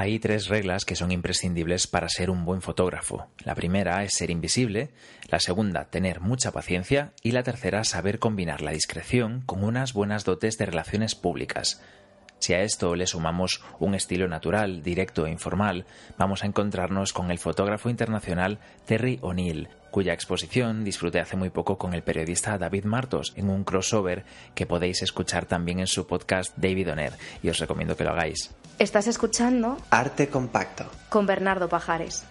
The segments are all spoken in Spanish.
Hay tres reglas que son imprescindibles para ser un buen fotógrafo. La primera es ser invisible, la segunda tener mucha paciencia y la tercera saber combinar la discreción con unas buenas dotes de relaciones públicas. Si a esto le sumamos un estilo natural, directo e informal, vamos a encontrarnos con el fotógrafo internacional Terry O'Neill, cuya exposición disfruté hace muy poco con el periodista David Martos en un crossover que podéis escuchar también en su podcast David Oner y os recomiendo que lo hagáis. Estás escuchando Arte Compacto con Bernardo Pajares.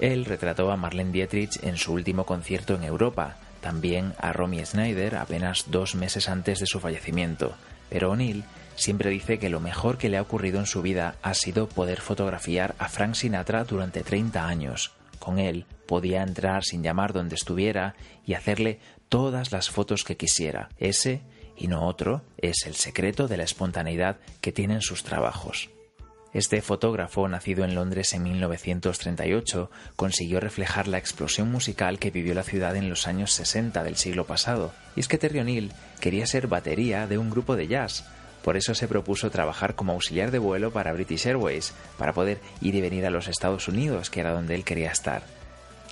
Él retrató a Marlene Dietrich en su último concierto en Europa, también a Romy Schneider apenas dos meses antes de su fallecimiento, pero O'Neill siempre dice que lo mejor que le ha ocurrido en su vida ha sido poder fotografiar a Frank Sinatra durante 30 años. Con él podía entrar sin llamar donde estuviera y hacerle todas las fotos que quisiera. Ese, y no otro, es el secreto de la espontaneidad que tienen sus trabajos. Este fotógrafo, nacido en Londres en 1938, consiguió reflejar la explosión musical que vivió la ciudad en los años 60 del siglo pasado. Y es que Terry O'Neill quería ser batería de un grupo de jazz. Por eso se propuso trabajar como auxiliar de vuelo para British Airways, para poder ir y venir a los Estados Unidos, que era donde él quería estar.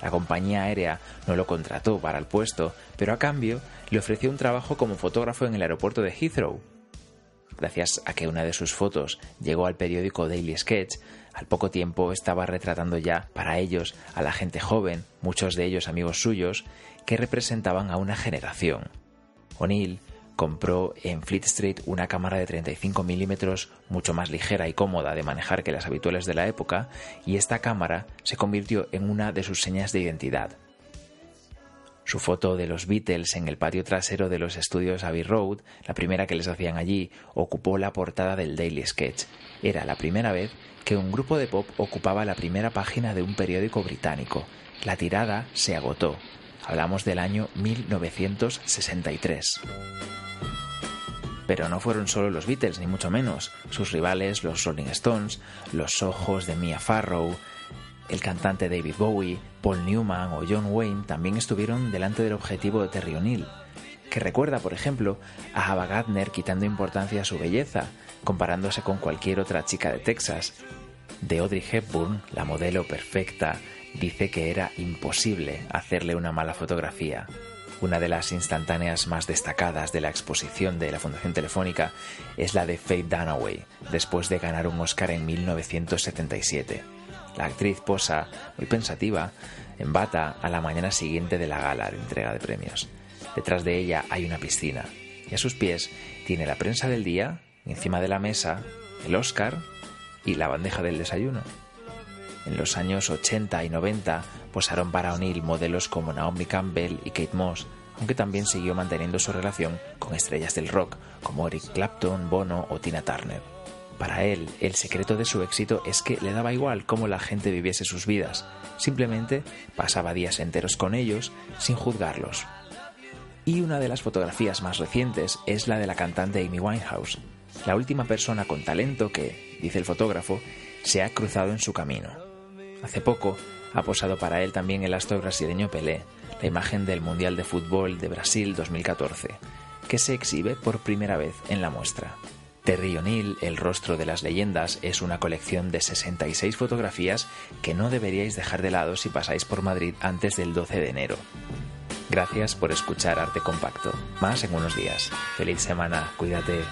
La compañía aérea no lo contrató para el puesto, pero a cambio le ofreció un trabajo como fotógrafo en el aeropuerto de Heathrow. Gracias a que una de sus fotos llegó al periódico Daily Sketch, al poco tiempo estaba retratando ya para ellos a la gente joven, muchos de ellos amigos suyos, que representaban a una generación. O'Neill compró en Fleet Street una cámara de 35 milímetros mucho más ligera y cómoda de manejar que las habituales de la época y esta cámara se convirtió en una de sus señas de identidad. Su foto de los Beatles en el patio trasero de los estudios Abbey Road, la primera que les hacían allí, ocupó la portada del Daily Sketch. Era la primera vez que un grupo de pop ocupaba la primera página de un periódico británico. La tirada se agotó. Hablamos del año 1963. Pero no fueron solo los Beatles, ni mucho menos. Sus rivales, los Rolling Stones, los ojos de Mia Farrow, el cantante David Bowie, Paul Newman o John Wayne también estuvieron delante del objetivo de Terry O'Neill, que recuerda, por ejemplo, a Ava Gardner quitando importancia a su belleza, comparándose con cualquier otra chica de Texas. De Audrey Hepburn, la modelo perfecta, dice que era imposible hacerle una mala fotografía. Una de las instantáneas más destacadas de la exposición de la Fundación Telefónica es la de Faith Dunaway, después de ganar un Oscar en 1977. La actriz posa, muy pensativa, en bata a la mañana siguiente de la gala de entrega de premios. Detrás de ella hay una piscina y a sus pies tiene la prensa del día, encima de la mesa, el Oscar y la bandeja del desayuno. En los años 80 y 90 posaron para O'Neill modelos como Naomi Campbell y Kate Moss, aunque también siguió manteniendo su relación con estrellas del rock como Eric Clapton, Bono o Tina Turner. Para él, el secreto de su éxito es que le daba igual cómo la gente viviese sus vidas, simplemente pasaba días enteros con ellos sin juzgarlos. Y una de las fotografías más recientes es la de la cantante Amy Winehouse, la última persona con talento que, dice el fotógrafo, se ha cruzado en su camino. Hace poco ha posado para él también el astro brasileño Pelé, la imagen del Mundial de Fútbol de Brasil 2014, que se exhibe por primera vez en la muestra. Terry O'Neill, El rostro de las leyendas, es una colección de 66 fotografías que no deberíais dejar de lado si pasáis por Madrid antes del 12 de enero. Gracias por escuchar Arte Compacto. Más en unos días. Feliz semana. Cuídate.